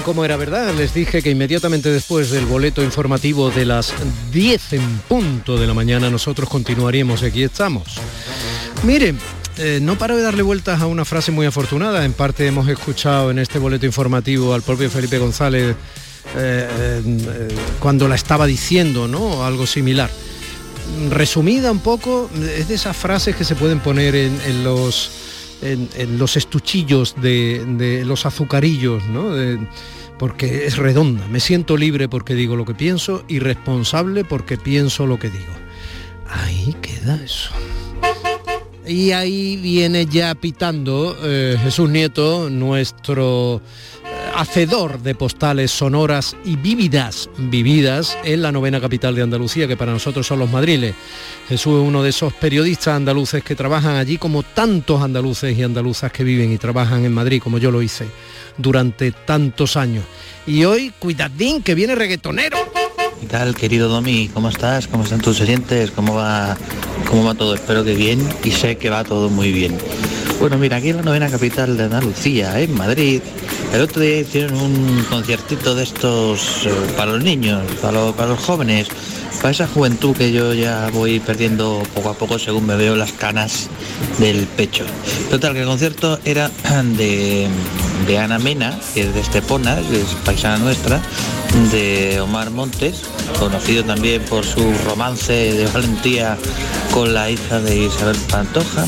Ven cómo era verdad, les dije que inmediatamente después del boleto informativo de las 10 en punto de la mañana nosotros continuaríamos aquí estamos. Miren, eh, no paro de darle vueltas a una frase muy afortunada, en parte hemos escuchado en este boleto informativo al propio Felipe González eh, eh, cuando la estaba diciendo, ¿no? Algo similar. Resumida un poco, es de esas frases que se pueden poner en los en, los estuchillos de, los azucarillos, ¿no? porque es redonda. Me siento libre porque digo lo que pienso y responsable porque pienso lo que digo. Ahí queda eso. Y ahí viene ya pitando eh, Jesús Nieto, nuestro hacedor de postales sonoras y vívidas, vividas en la novena capital de Andalucía, que para nosotros son los madriles. Jesús es uno de esos periodistas andaluces que trabajan allí como tantos andaluces y andaluzas que viven y trabajan en Madrid, como yo lo hice durante tantos años. Y hoy, cuidadín, que viene reggaetonero. ¿Qué tal, querido Domi? ¿Cómo estás? ¿Cómo están tus oyentes? ¿Cómo va, ¿Cómo va todo? Espero que bien y sé que va todo muy bien. Bueno, mira, aquí en la novena capital de Andalucía, en Madrid, el otro día hicieron un conciertito de estos eh, para los niños, para los jóvenes, para esa juventud que yo ya voy perdiendo poco a poco según me veo las canas del pecho. Total, que el concierto era de, Ana Mena, que es de Estepona, es paisana nuestra, de Omar Montes, conocido también por su romance de valentía con la hija de Isabel Pantoja,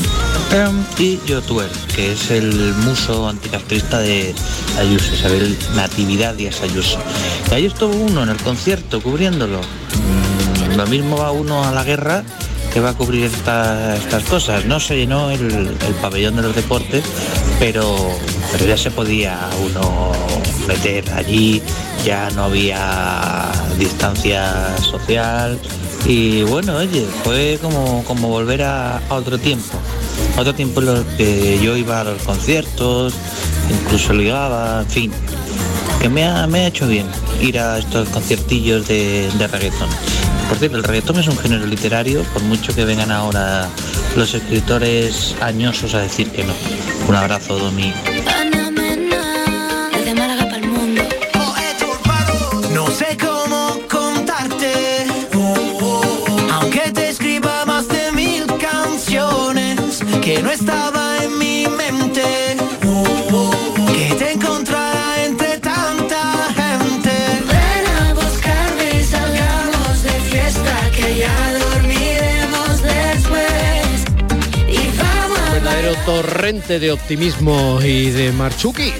y Yotuer, que es el muso anticastrista de Ayuso, Isabel Natividad y Ayuso. Y ahí estuvo uno en el concierto cubriéndolo lo mismo va uno a la guerra que va a cubrir estas cosas. No se llenó el, pabellón de los deportes, pero ya se podía uno meter allí, ya no había distancia social y bueno, oye, fue como, como volver a, otro tiempo. otro tiempo en el que yo iba a los conciertos, incluso ligaba, en fin, que me ha, me ha hecho bien ir a estos conciertillos de, de reggaetón. Por cierto, el reggaetón es un género literario, por mucho que vengan ahora los escritores añosos a decir que no. Un abrazo, Domi. Torrente de optimismo y de Marchuki.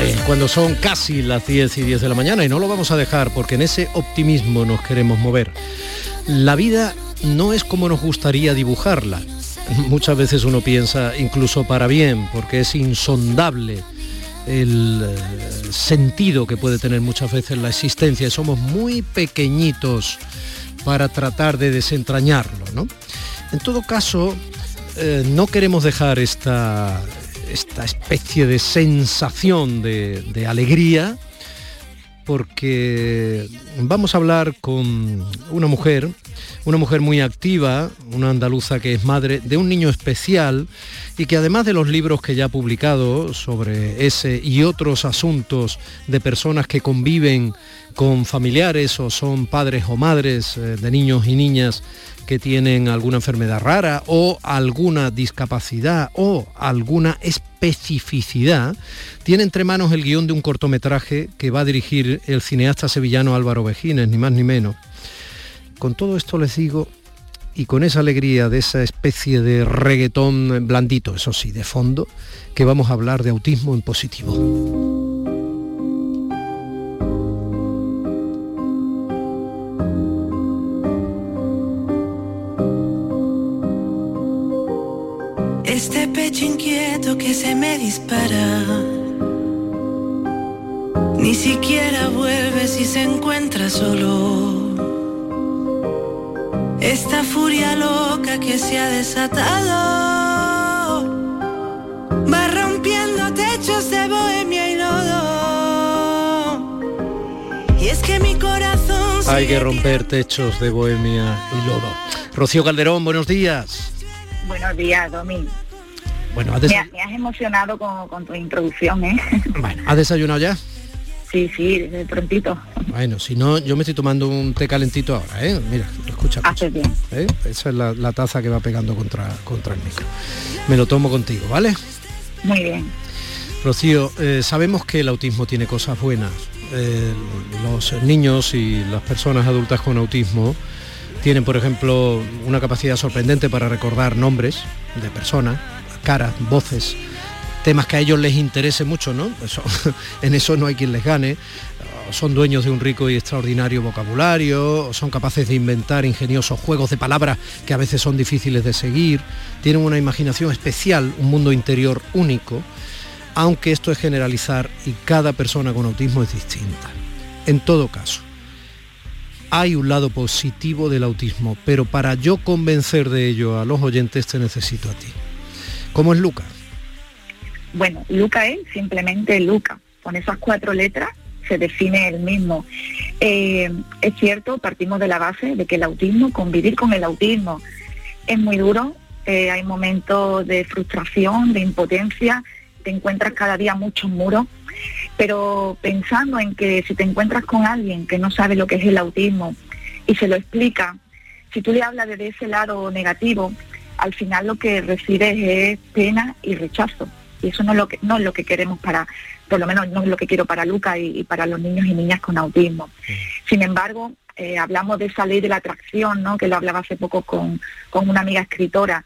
Eh, cuando son casi las 10 y 10 de la mañana y no lo vamos a dejar porque en ese optimismo nos queremos mover. La vida no es como nos gustaría dibujarla. Muchas veces uno piensa incluso para bien porque es insondable el eh, sentido que puede tener muchas veces la existencia. Somos muy pequeñitos para tratar de desentrañarlo. ¿no? En todo caso, eh, no queremos dejar esta, esta especie de sensación de, alegría porque vamos a hablar con una mujer, una mujer muy activa, una andaluza que es madre de un niño especial y que además de los libros que ya ha publicado sobre ese y otros asuntos de personas que conviven con familiares o son padres o madres eh, de niños y niñas que tienen alguna enfermedad rara o alguna discapacidad o alguna especificidad, tiene entre manos el guion de un cortometraje que va a dirigir el cineasta sevillano Álvaro Vejines, ni más ni menos. Con todo esto les digo, y con esa alegría de esa especie de reggaetón blandito, eso sí, de fondo, que vamos a hablar de autismo en positivo. Este pecho inquieto que se me dispara. Ni siquiera vuelve si se encuentra solo. Esta furia loca que se ha desatado va rompiendo techos de bohemia y lodo. Y es que mi corazón. Hay que romper techos de bohemia y lodo. Rocío Calderón, buenos días. Buenos días, Domi. Bueno, me, has emocionado con, tu introducción, ¿eh? Bueno, ¿has desayunado ya? Sí, sí, desde prontito. Bueno, si no, yo me estoy tomando un té calentito ahora, ¿eh? Mira, escucha. Haces bien. ¿eh? Esa es la, taza que va pegando contra, contra el micro. Me lo tomo contigo, ¿vale? Muy bien. Rocío, eh, sabemos que el autismo tiene cosas buenas. Eh, los niños y las personas adultas con autismo tienen, por ejemplo, una capacidad sorprendente para recordar nombres de personas, caras, voces, temas que a ellos les interese mucho, ¿no? en eso no hay quien les gane. Son dueños de un rico y extraordinario vocabulario, son capaces de inventar ingeniosos juegos de palabras que a veces son difíciles de seguir, tienen una imaginación especial, un mundo interior único, aunque esto es generalizar y cada persona con autismo es distinta. En todo caso, hay un lado positivo del autismo, pero para yo convencer de ello a los oyentes te necesito a ti. ¿Cómo es Luca? Bueno, Luca es simplemente Luca. Con esas cuatro letras se define el mismo. Eh, es cierto, partimos de la base de que el autismo, convivir con el autismo, es muy duro. Eh, hay momentos de frustración, de impotencia, te encuentras cada día muchos muros, pero pensando en que si te encuentras con alguien que no sabe lo que es el autismo y se lo explica, si tú le hablas desde ese lado negativo, al final lo que recibes es pena y rechazo. Y eso no es lo que, no es lo que queremos para, por lo menos no es lo que quiero para Luca y, para los niños y niñas con autismo. Sin embargo, eh, hablamos de esa ley de la atracción, ¿no? que lo hablaba hace poco con, una amiga escritora.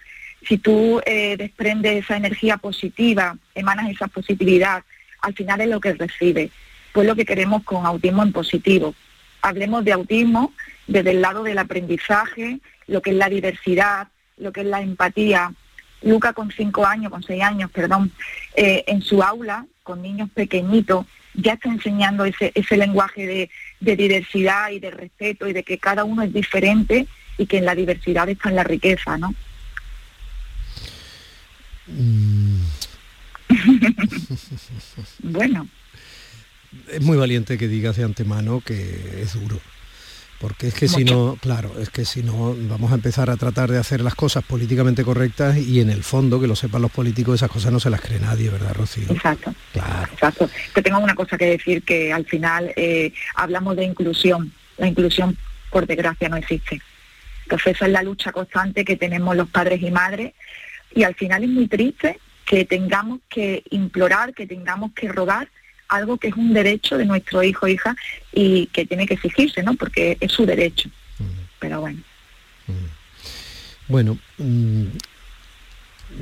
Si tú eh, desprendes esa energía positiva, emanas esa positividad, al final es lo que recibes. Pues lo que queremos con autismo en positivo. Hablemos de autismo desde el lado del aprendizaje, lo que es la diversidad, lo que es la empatía. Luca con cinco años, con seis años, perdón, eh, en su aula, con niños pequeñitos, ya está enseñando ese, ese lenguaje de, diversidad y de respeto y de que cada uno es diferente y que en la diversidad está en la riqueza, ¿no? Mm. bueno. Es muy valiente que digas de antemano que es duro porque es que si no, claro, es que si no vamos a empezar a tratar de hacer las cosas políticamente correctas y en el fondo, que lo sepan los políticos, esas cosas no se las cree nadie, ¿verdad, Rocío? Exacto. Claro. Exacto. Que tengo una cosa que decir, que al final eh, hablamos de inclusión. La inclusión, por desgracia, no existe. Entonces esa es la lucha constante que tenemos los padres y madres y al final es muy triste que tengamos que implorar, que tengamos que rogar algo que es un derecho de nuestro hijo o hija y que tiene que exigirse, ¿no? Porque es su derecho. Pero bueno. Bueno, mm,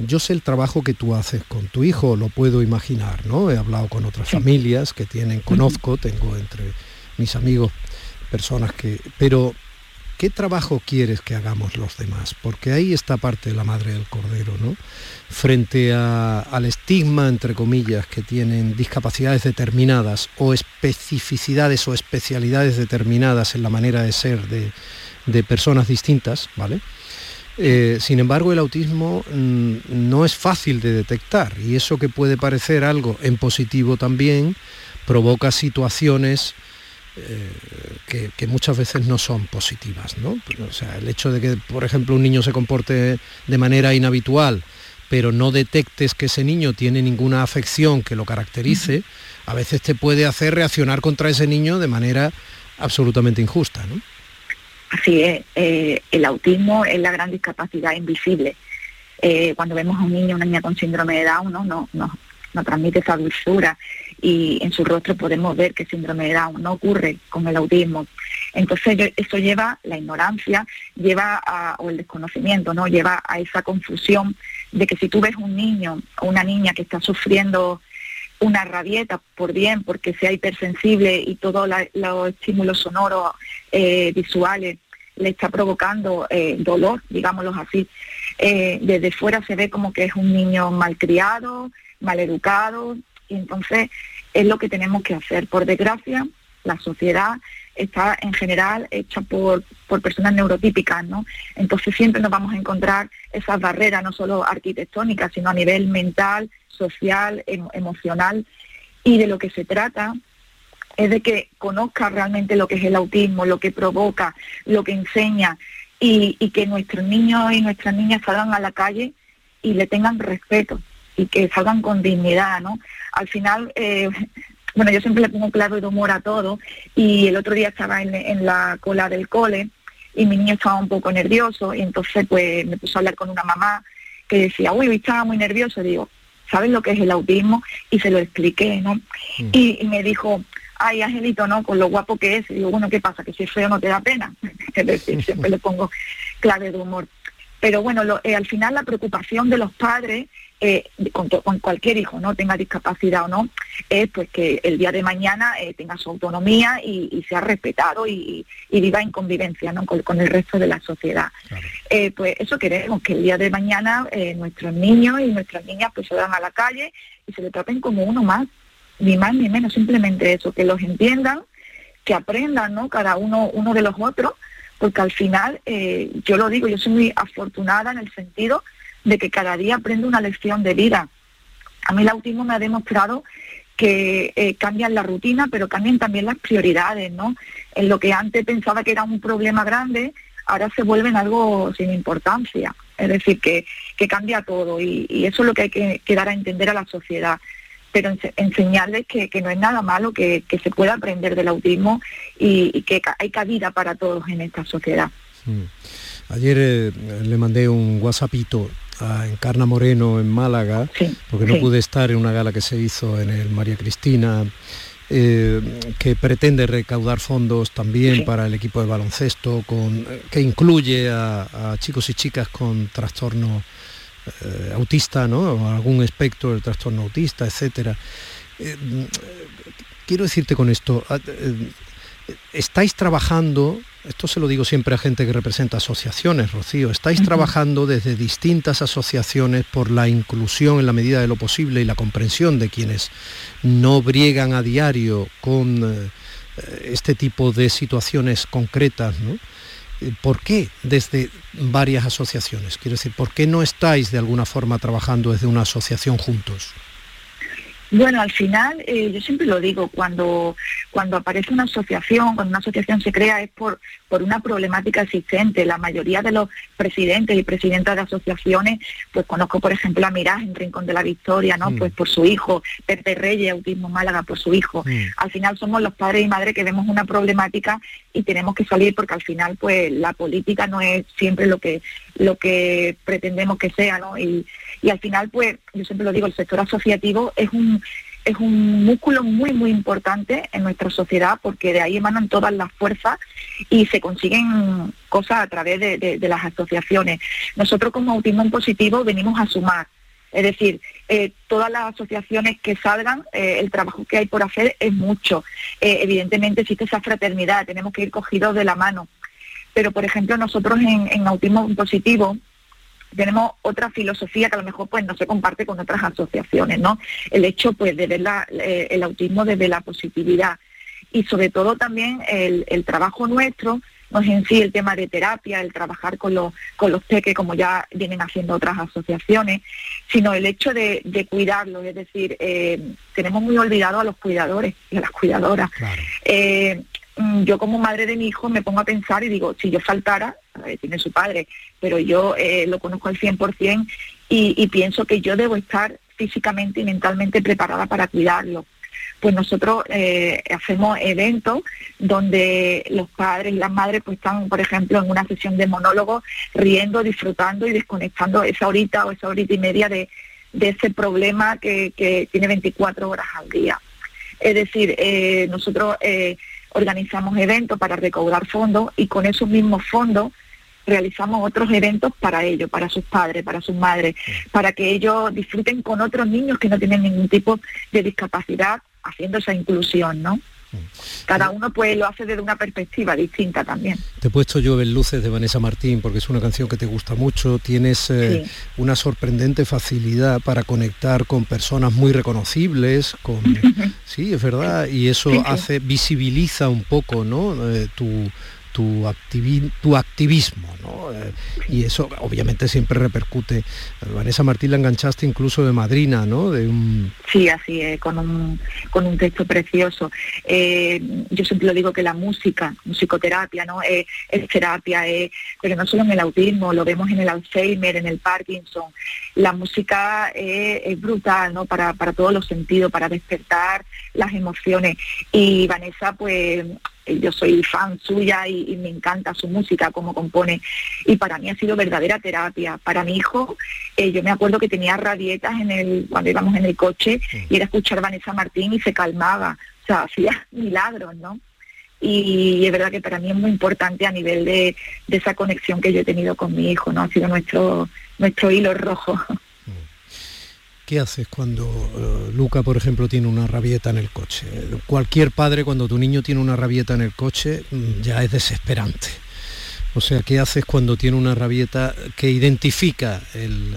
yo sé el trabajo que tú haces con tu hijo, lo puedo imaginar, ¿no? He hablado con otras familias que tienen, conozco, tengo entre mis amigos personas que... Pero ¿qué trabajo quieres que hagamos los demás? Porque ahí está parte de la madre del cordero, ¿no? Frente al estigma, entre comillas, que tienen discapacidades determinadas o especificidades o especialidades determinadas en la manera de ser de, personas distintas, ¿vale? Eh, sin embargo, el autismo mm, no es fácil de detectar y eso que puede parecer algo en positivo también provoca situaciones eh, que, muchas veces no son positivas. ¿no? O sea, el hecho de que, por ejemplo, un niño se comporte de manera inhabitual, pero no detectes que ese niño tiene ninguna afección que lo caracterice, a veces te puede hacer reaccionar contra ese niño de manera absolutamente injusta. ¿no? Así es, eh, el autismo es la gran discapacidad invisible. Eh, cuando vemos a un niño una niña con síndrome de Down, ¿no? No, no, no transmite esa dulzura y en su rostro podemos ver que síndrome de Down no ocurre con el autismo. Entonces eso lleva la ignorancia, lleva a, o el desconocimiento, ¿no? Lleva a esa confusión de que si tú ves un niño o una niña que está sufriendo una rabieta por bien, porque sea hipersensible y todos los estímulos sonoros, eh, visuales, le está provocando eh, dolor, digámoslo así, eh, desde fuera se ve como que es un niño malcriado, maleducado, y entonces es lo que tenemos que hacer. Por desgracia, la sociedad está en general hecha por, por personas neurotípicas, ¿no? Entonces siempre nos vamos a encontrar esas barreras, no solo arquitectónicas, sino a nivel mental, social, emocional, y de lo que se trata es de que conozca realmente lo que es el autismo, lo que provoca, lo que enseña, y, y que nuestros niños y nuestras niñas salgan a la calle y le tengan respeto y que salgan con dignidad, ¿no? Al final, eh, bueno, yo siempre le pongo claro de humor a todo y el otro día estaba en, la cola del cole y mi niño estaba un poco nervioso y entonces pues me puso a hablar con una mamá que decía, uy, estaba muy nervioso, digo, ¿sabes lo que es el autismo? Y se lo expliqué, ¿no? Mm. Y, me dijo, ay, Angelito, ¿no? Con lo guapo que es. Y digo, bueno, ¿qué pasa? Que si es feo no te da pena. es decir, siempre le pongo clave de humor. Pero bueno, eh, al final la preocupación de los padres eh, con, cualquier hijo, ¿no? Tenga discapacidad o no, es pues que el día de mañana eh, tenga su autonomía y, sea respetado y, viva en convivencia ¿no? con, el resto de la sociedad. Eh, pues eso queremos, que el día de mañana nuestros niños y nuestras niñas pues se a la calle y se le traten como uno más, ni más ni menos, simplemente eso, que los entiendan, que aprendan, ¿no? Cada uno, uno de los otros, porque al final, yo lo digo, yo soy muy afortunada en el sentido de que cada día aprendo una lección de vida. A mí el autismo me ha demostrado que eh, cambian la rutina, pero cambian también las prioridades, ¿no? En lo que antes pensaba que era un problema grande, ahora se vuelve en algo sin importancia. Es decir, que, cambia todo y, eso es lo que hay que, dar a entender a la sociedad. Pero enseñarles que, no es nada malo, que, se puede aprender del autismo y, que hay cabida para todos en esta sociedad. Ayer eh, le mandé un WhatsAppito a Encarna Moreno en Málaga, porque no pude estar en una gala que se hizo en el María Cristina, eh, que pretende recaudar fondos también para el equipo de baloncesto, con, que incluye a, chicos y chicas con trastorno eh, autista, ¿no? O algún espectro del trastorno autista, etcétera. Eh, quiero decirte con esto, estáis trabajando esto se lo digo siempre a gente que representa asociaciones, Rocío, estáis trabajando desde distintas asociaciones por la inclusión en la medida de lo posible y la comprensión de quienes no briegan a diario con eh, este tipo de situaciones concretas, ¿no? ¿Por qué desde varias asociaciones? Quiero decir, ¿por qué no estáis de alguna forma trabajando desde una asociación juntos? Bueno, al final, eh, yo siempre lo digo, cuando, cuando aparece una asociación, cuando una asociación se crea es por, por una problemática existente. La mayoría de los presidentes y presidentas de asociaciones, pues conozco, por ejemplo, a Mirás en Rincón de la Victoria, ¿no? Mm. Pues por su hijo, Pepe Reyes, Autismo Málaga, por su hijo. Mm. Al final somos los padres y madres que vemos una problemática y tenemos que salir porque al final, pues, la política no es siempre lo que, lo que pretendemos que sea, ¿no? Y, y al final, pues, yo siempre lo digo, el sector asociativo es un, es un músculo muy, muy importante en nuestra sociedad porque de ahí emanan todas las fuerzas y se consiguen cosas a través de, las asociaciones. Nosotros como Autismo en Positivo venimos a sumar, es decir, eh, todas las asociaciones que salgan, eh, el trabajo que hay por hacer es mucho. Eh, evidentemente existe esa fraternidad, tenemos que ir cogidos de la mano. Pero, por ejemplo, nosotros en, en Autismo Positivo tenemos otra filosofía que a lo mejor pues no se comparte con otras asociaciones, ¿no? El hecho pues de ver eh, el autismo desde la positividad y sobre todo también el, trabajo nuestro no es en sí el tema de terapia, el trabajar con los, con los peques como ya vienen haciendo otras asociaciones, sino el hecho de, cuidarlos, es decir, eh, tenemos muy olvidado a los cuidadores y a las cuidadoras. Eh, Mm, yo como madre de mi hijo me pongo a pensar y digo, si yo faltara, tiene su padre, pero yo eh, lo conozco al 100% y, y pienso que yo debo estar físicamente y mentalmente preparada para cuidarlo. Pues nosotros eh, hacemos eventos donde los padres y las madres pues están, por ejemplo, en una sesión de monólogo riendo, disfrutando y desconectando esa horita o esa horita y media de, ese problema que, que, tiene 24 horas al día. Es decir, eh, nosotros organizamos eventos para recaudar fondos y con esos mismos fondos realizamos otros eventos para ellos, para sus padres, para sus madres, para que ellos disfruten con otros niños que no tienen ningún tipo de discapacidad, haciendo esa inclusión, ¿no? Cada uno pues lo hace desde una perspectiva distinta también. Te he puesto Llueve Luces de Vanessa Martín porque es una canción que te gusta mucho. Tienes eh, una sorprendente facilidad para conectar con personas muy reconocibles, con sí, es verdad, y eso hace, visibiliza un poco ¿no? Eh, tu tu, tu activismo, ¿no? Eh, y eso obviamente siempre repercute. Vanessa Martín la enganchaste incluso de madrina, ¿no? De un... Sí, así es, con un, con un texto precioso. Eh, yo siempre lo digo que la música, musicoterapia, ¿no? es terapia, pero no solo en el autismo, lo vemos en el Alzheimer, en el Parkinson. La música es, brutal, ¿no? Para, para todos los sentidos, para despertar las emociones. Y Vanessa, pues eh, yo soy fan suya y, me encanta su música, cómo compone. Y para mí ha sido verdadera terapia. Para mi hijo, eh, yo me acuerdo que tenía rabietas en el, cuando íbamos en el coche y era escuchar Vanessa Martín y se calmaba. O sea, hacía milagros, ¿no? Y, es verdad que para mí es muy importante a nivel de, de, esa conexión que yo he tenido con mi hijo, ¿no? Ha sido nuestro, nuestro hilo rojo. ¿Qué haces cuando eh, Luca, por ejemplo, tiene una rabieta en el coche? Cualquier padre, cuando tu niño tiene una rabieta en el coche, mm, ya es desesperante. O sea, ¿qué haces cuando tiene una rabieta que identifica el,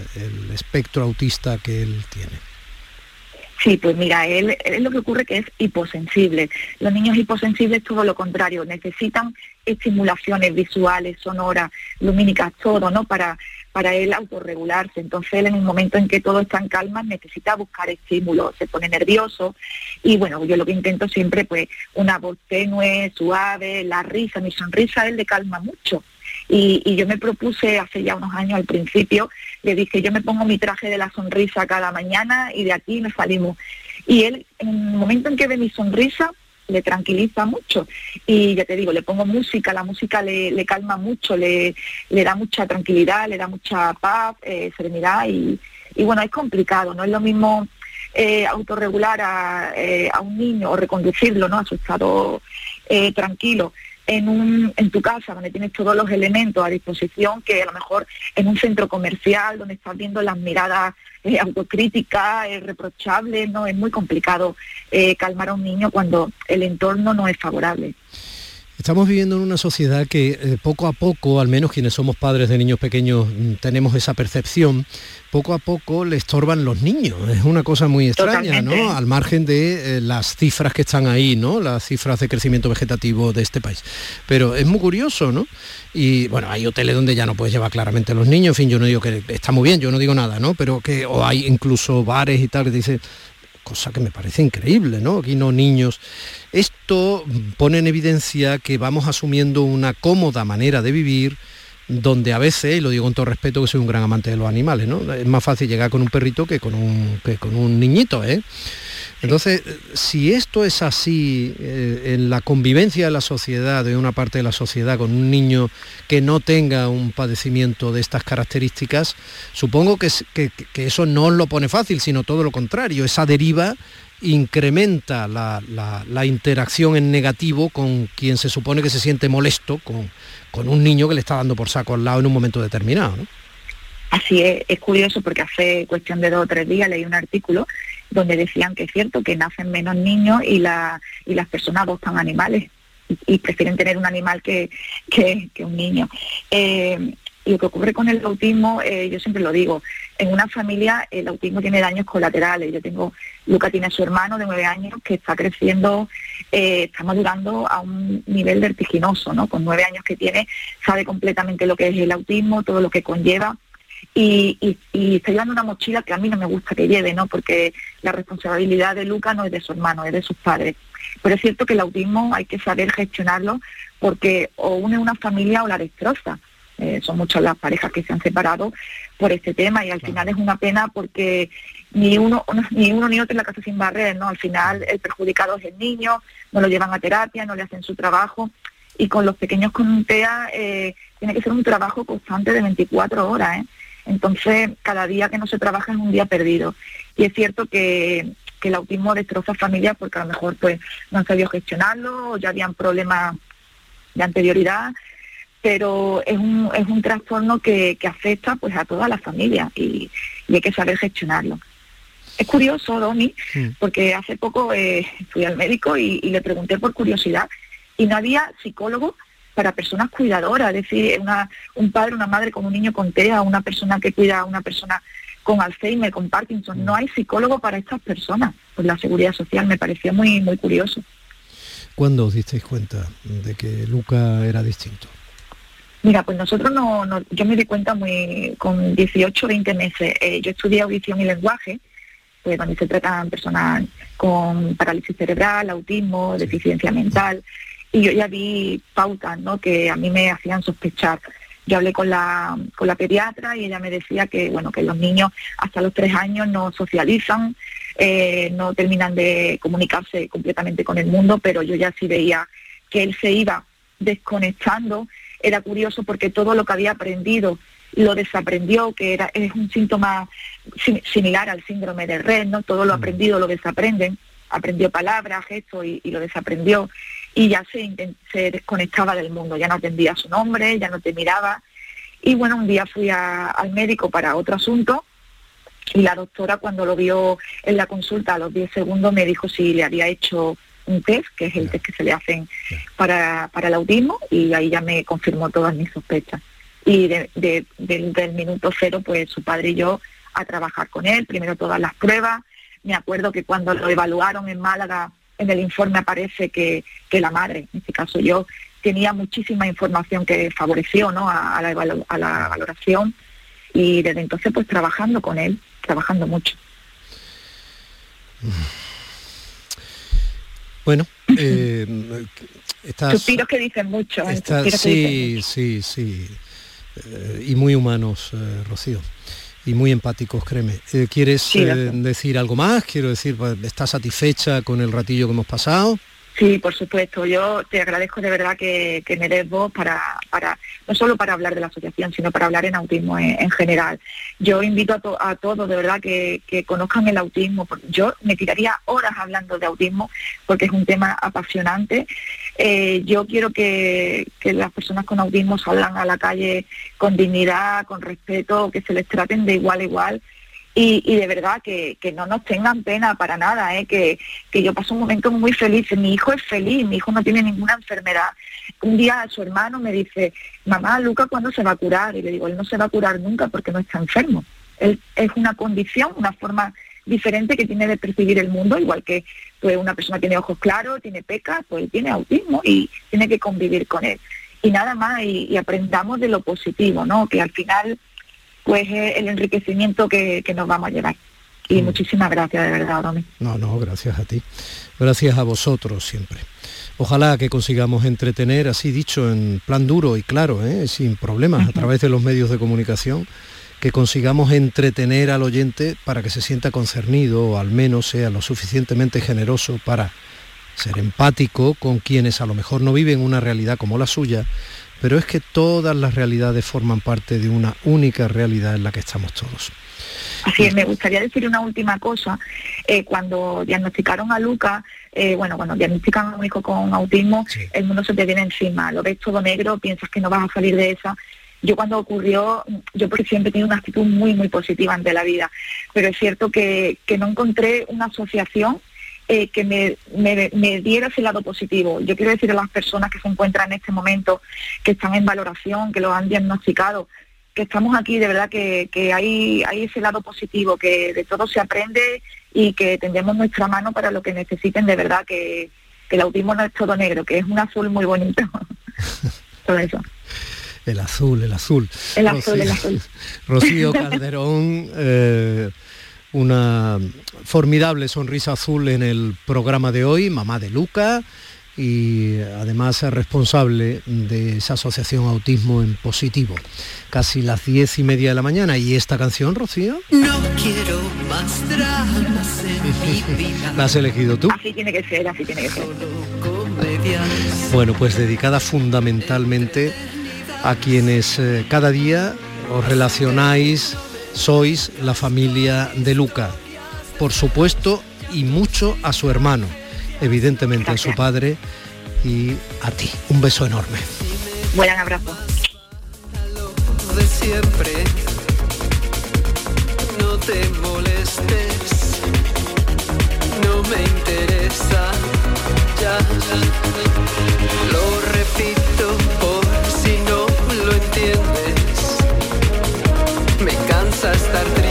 espectro autista que él tiene? Sí, pues mira, él, es lo que ocurre que es hiposensible. Los niños hiposensibles todo lo contrario, necesitan estimulaciones visuales, sonoras, lumínicas, todo, ¿no? Para para él autorregularse. Entonces él en un momento en que todo está en calma necesita buscar estímulos, se pone nervioso y bueno, yo lo que intento siempre pues una voz tenue, suave, la risa, mi sonrisa él le calma mucho. Y, yo me propuse hace ya unos años al principio, le dije, yo me pongo mi traje de la sonrisa cada mañana y de aquí nos salimos. Y él, en el momento en que ve mi sonrisa, le tranquiliza mucho. Y ya te digo, le pongo música, la música le, calma mucho, le, le, da mucha tranquilidad, le da mucha paz, eh, serenidad y, bueno, es complicado, no es lo mismo eh, autorregular a, eh, a, un niño o reconducirlo ¿no? a su estado tranquilo en, tu casa, donde tienes todos los elementos a disposición, que a lo mejor en un centro comercial, donde estás viendo las miradas eh, autocríticas, eh, reprochables, ¿no? Es muy complicado eh, calmar a un niño cuando el entorno no es favorable. Estamos viviendo en una sociedad que eh, poco a poco, al menos quienes somos padres de niños pequeños mm, tenemos esa percepción, poco a poco le estorban los niños. Es una cosa muy extraña, ¿no? Al margen de eh, las cifras que están ahí, ¿no? Las cifras de crecimiento vegetativo de este país. Pero es muy curioso, ¿no? Y bueno, hay hoteles donde ya no puedes llevar claramente a los niños, en fin, yo no digo que está muy bien, yo no digo nada, ¿no? Pero que, o hay incluso bares y tal que dicen cosa que me parece increíble, ¿no? Aquí no niños. Esto pone en evidencia que vamos asumiendo una cómoda manera de vivir donde a veces, y lo digo con todo respeto que soy un gran amante de los animales, ¿no? Es más fácil llegar con un perrito que con un, que con un niñito, ¿eh? Entonces, si esto es así eh, en la convivencia de la sociedad, de una parte de la sociedad, con un niño que no tenga un padecimiento de estas características, supongo que, eso no lo pone fácil, sino todo lo contrario. Esa deriva incrementa la, interacción en negativo con quien se supone que se siente molesto con, con, un niño que le está dando por saco al lado en un momento determinado. Así es, es curioso porque hace cuestión de dos o tres días leí un artículo donde decían que es cierto que nacen menos niños y, la, y las personas adoptan animales y, prefieren tener un animal que, que, un niño. Eh, y lo que ocurre con el autismo, eh, yo siempre lo digo, en una familia el autismo tiene daños colaterales. Yo tengo, Luca tiene a su hermano de nueve años que está creciendo, eh, está madurando a un nivel vertiginoso, ¿no? Con nueve años que tiene, sabe completamente lo que es el autismo, todo lo que conlleva y, y, está llevando una mochila que a mí no me gusta que lleve, ¿no? Porque la responsabilidad de Luca no es de su hermano, es de sus padres. Pero es cierto que el autismo hay que saber gestionarlo porque o une una familia o la destroza. Eh, son muchas las parejas que se han separado por este tema y al final es una pena porque ni uno, ni uno ni otro en la casa sin barrer, ¿no? Al final el perjudicado es el niño, no lo llevan a terapia, no le hacen su trabajo y con los pequeños con TEA eh, tiene que ser un trabajo constante de 24 horas, ¿eh? Entonces, cada día que no se trabaja es un día perdido. Y es cierto que, el autismo destroza familias porque a lo mejor pues no han sabido gestionarlo o ya habían problemas de anterioridad, pero es un, es un trastorno que, afecta pues a toda la familia y, hay que saber gestionarlo. Es curioso, Domi, porque hace poco eh, fui al médico y, le pregunté por curiosidad y no había psicólogo para personas cuidadoras, es decir, una, un padre, una madre con un niño con TEA, una persona que cuida a una persona con Alzheimer, con Parkinson. No hay psicólogo para estas personas. Pues la seguridad social me parecía muy, muy curioso. ¿Cuándo os disteis cuenta de que Luca era distinto? Mira, pues nosotros no, yo me di cuenta muy con 18, 20 meses. Eh, yo estudié audición y lenguaje, pues donde se tratan personas con parálisis cerebral, autismo, deficiencia mental, y yo ya vi pautas, ¿no? Que a mí me hacían sospechar. Yo hablé con la, con la pediatra y ella me decía que, bueno, que los niños hasta los tres años no socializan, eh, no terminan de comunicarse completamente con el mundo, pero yo ya sí veía que él se iba desconectando. Era curioso porque todo lo que había aprendido lo desaprendió, que era, es un síntoma similar al síndrome de Red, ¿no? Todo lo mm. aprendido lo desaprenden. Aprendió palabras, gestos y, lo desaprendió. Y ya se, se desconectaba del mundo, ya no atendía su nombre, ya no te miraba. Y bueno, un día fui al médico para otro asunto y la doctora cuando lo vio en la consulta a los 10 segundos me dijo si le había hecho un test, que es el test que se le hacen para, para el autismo, y ahí ya me confirmó todas mis sospechas. Y de, del minuto cero, pues su padre y yo a trabajar con él, primero todas las pruebas. Me acuerdo que cuando lo evaluaron en Málaga, en el informe aparece que, que la madre, en este caso yo, tenía muchísima información que favoreció ¿no? a, la, a la valoración y desde entonces pues trabajando con él trabajando mucho. Bueno, eh, suspiros que dicen mucho. ¿eh? sí, sí, sí, eh, y muy humanos, eh, Rocío. Y muy empáticos, créeme. ¿Quieres decir algo más? Quiero decir, pues, ¿estás satisfecha con el ratillo que hemos pasado? Sí, por supuesto. Yo te agradezco de verdad que, me des voz para, para, no solo para hablar de la asociación, sino para hablar en autismo en, general. Yo invito a, todos de verdad que, conozcan el autismo. Yo me tiraría horas hablando de autismo porque es un tema apasionante. Eh, yo quiero que, las personas con autismo salgan a la calle con dignidad, con respeto, que se les traten de igual a igual y, de verdad que, no nos tengan pena para nada, ¿eh? que, yo paso un momento muy feliz. Mi hijo es feliz, mi hijo no tiene ninguna enfermedad. Un día su hermano me dice, mamá, Luca, ¿cuándo se va a curar? Y le digo, él no se va a curar nunca porque no está enfermo. Él es una condición, una forma diferente que tiene de percibir el mundo, igual que pues, una persona tiene ojos claros, tiene pecas, pues tiene autismo y tiene que convivir con él. Y nada más, y, y aprendamos de lo positivo, ¿no? Que al final pues el enriquecimiento que, nos vamos a llevar. Y mm. muchísimas gracias, de verdad, Domi. No, no, gracias a ti. Gracias a vosotros siempre. Ojalá que consigamos entretener, así dicho, en plan duro y claro, ¿eh? sin problemas, a través de los medios de comunicación, que consigamos entretener al oyente para que se sienta concernido o al menos sea lo suficientemente generoso para ser empático con quienes a lo mejor no viven una realidad como la suya, pero es que todas las realidades forman parte de una única realidad en la que estamos todos. Así es, me gustaría decir una última cosa. Eh, cuando diagnosticaron a Luca, eh, bueno, cuando diagnostican a un hijo con autismo, el mundo se te viene encima, lo ves todo negro, piensas que no vas a salir de esa. Yo cuando ocurrió, yo porque siempre he tenido una actitud muy, muy positiva ante la vida, pero es cierto que, que no encontré una asociación eh, que me, me, diera ese lado positivo. Yo quiero decir a las personas que se encuentran en este momento, que están en valoración, que lo han diagnosticado, que estamos aquí, de verdad que, hay, hay ese lado positivo, que de todo se aprende y que tendremos nuestra mano para lo que necesiten, de verdad que, el autismo no es todo negro, que es un azul muy bonito. todo eso. El azul, el azul. El azul, el azul. Rocío Calderón, eh, una formidable sonrisa azul en el programa de hoy, mamá de Luca y además es responsable de esa asociación Autismo en Positivo. Casi las diez y media de la mañana. ¿Y esta canción, Rocío? No quiero más dramas en mi vida. ¿La has elegido tú? Así tiene que ser, así tiene que ser. Bueno, pues dedicada fundamentalmente a quienes eh, cada día os relacionáis, sois la familia de Luca. Por supuesto, y mucho a su hermano, evidentemente a su padre y a ti. Un beso enorme. Buen abrazo. No me interesa, ya lo repito Me cansa estar triste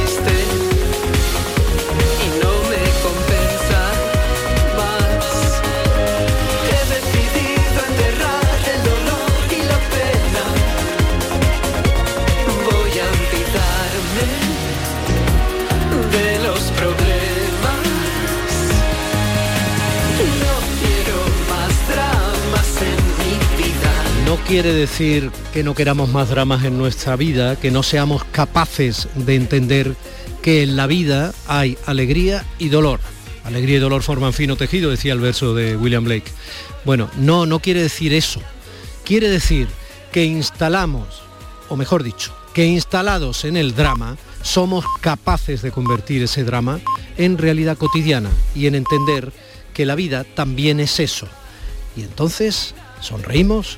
quiere decir que no queramos más dramas en nuestra vida, que no seamos capaces de entender que en la vida hay alegría y dolor. Alegría y dolor forman fino tejido, decía el verso de William Blake. Bueno, no, no quiere decir eso. Quiere decir que instalamos, o mejor dicho, que instalados en el drama, somos capaces de convertir ese drama en realidad cotidiana y en entender que la vida también es eso. Y entonces sonreímos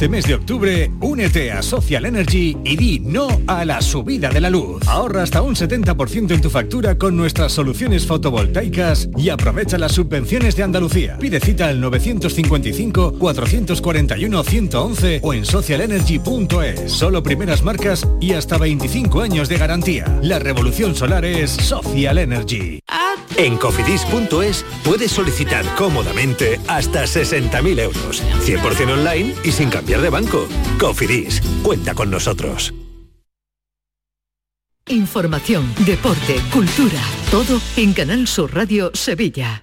Este mes de octubre, únete a Social Energy y di no a la subida de la luz. Ahorra hasta un 70% en tu factura con nuestras soluciones fotovoltaicas y aprovecha las subvenciones de Andalucía. Pide cita al 955-441-111 o en socialenergy.es. Solo primeras marcas y hasta 25 años de garantía. La revolución solar es Social Energy. En cofidis.es puedes solicitar cómodamente hasta 60.000 euros. 100% online y sin cambiar de banco. Cofidis, cuenta con nosotros. Información, deporte, cultura, todo en Canal Sur Radio Sevilla.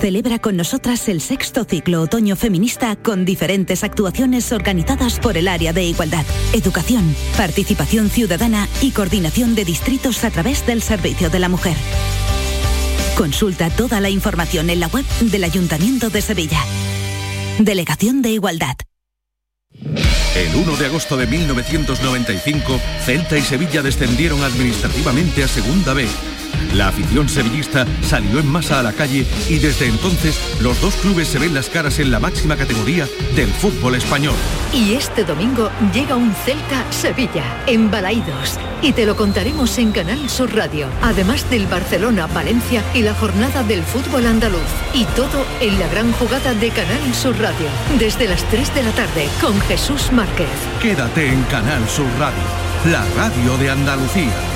Celebra con nosotras el sexto ciclo otoño feminista con diferentes actuaciones organizadas por el área de igualdad, educación, participación ciudadana y coordinación de distritos a través del Servicio de la Mujer. Consulta toda la información en la web del Ayuntamiento de Sevilla. Delegación de Igualdad. El 1 de agosto de 1995, Celta y Sevilla descendieron administrativamente a Segunda B. La afición sevillista salió en masa a la calle y desde entonces los dos clubes se ven las caras en la máxima categoría del fútbol español. Y este domingo llega un Celta Sevilla en Balaídos y te lo contaremos en Canal Sur Radio, además del Barcelona Valencia y la jornada del fútbol andaluz y todo en la gran jugada de Canal Sur Radio desde las 3 de la tarde con Jesús Márquez. Quédate en Canal Sur Radio, la radio de Andalucía.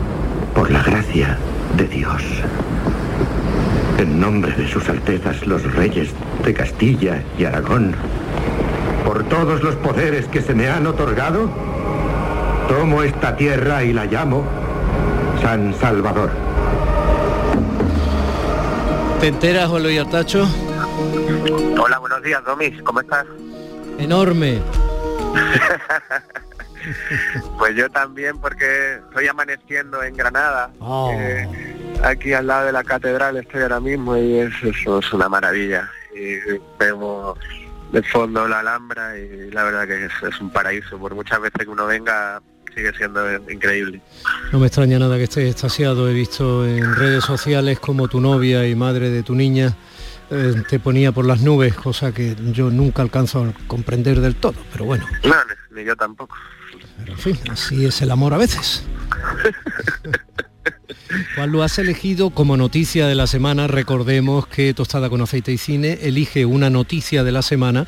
Por la gracia de Dios. En nombre de sus altezas los reyes de Castilla y Aragón. Por todos los poderes que se me han otorgado, tomo esta tierra y la llamo San Salvador. ¿Te enteras, Juan Luis Artacho? Hola, buenos días, Domis, ¿cómo estás? Enorme. Pues yo también, porque estoy amaneciendo en Granada, Oh. eh, aquí al lado de la catedral estoy ahora mismo y es, eso es una maravilla. Y vemos de fondo la Alhambra y la verdad que es, es un paraíso. Por muchas veces que uno venga sigue siendo increíble. No me extraña nada que estés extasiado. He visto en redes sociales como tu novia y madre de tu niña eh, te ponía por las nubes, cosa que yo nunca alcanzo a comprender del todo. Pero bueno, No, ni yo tampoco. pero en fin, así es el amor a veces. Juan, lo has elegido como noticia de la semana. Recordemos que Tostada con Aceite y Cine elige una noticia de la semana